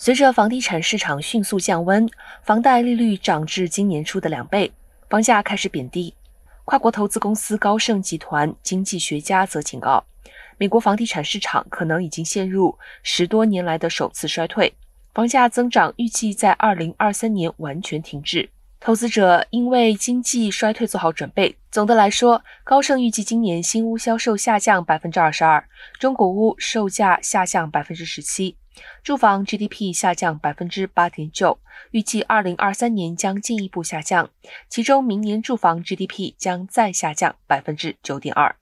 随着房地产市场迅速降温，房贷利率涨至今年初的两倍，房价开始贬低。跨国投资公司高盛集团经济学家则警告，美国房地产市场可能已经陷入十多年来的首次衰退，房价增长预计在二零二三年完全停滞。投资者应为经济衰退做好准备。总的来说，高盛预计今年新屋销售下降百分之二十二，中国屋售价下降百分之十七，住房 GDP 下降百分之八点九，预计二零二三年将进一步下降，其中明年住房 GDP 将再下降百分之九点二。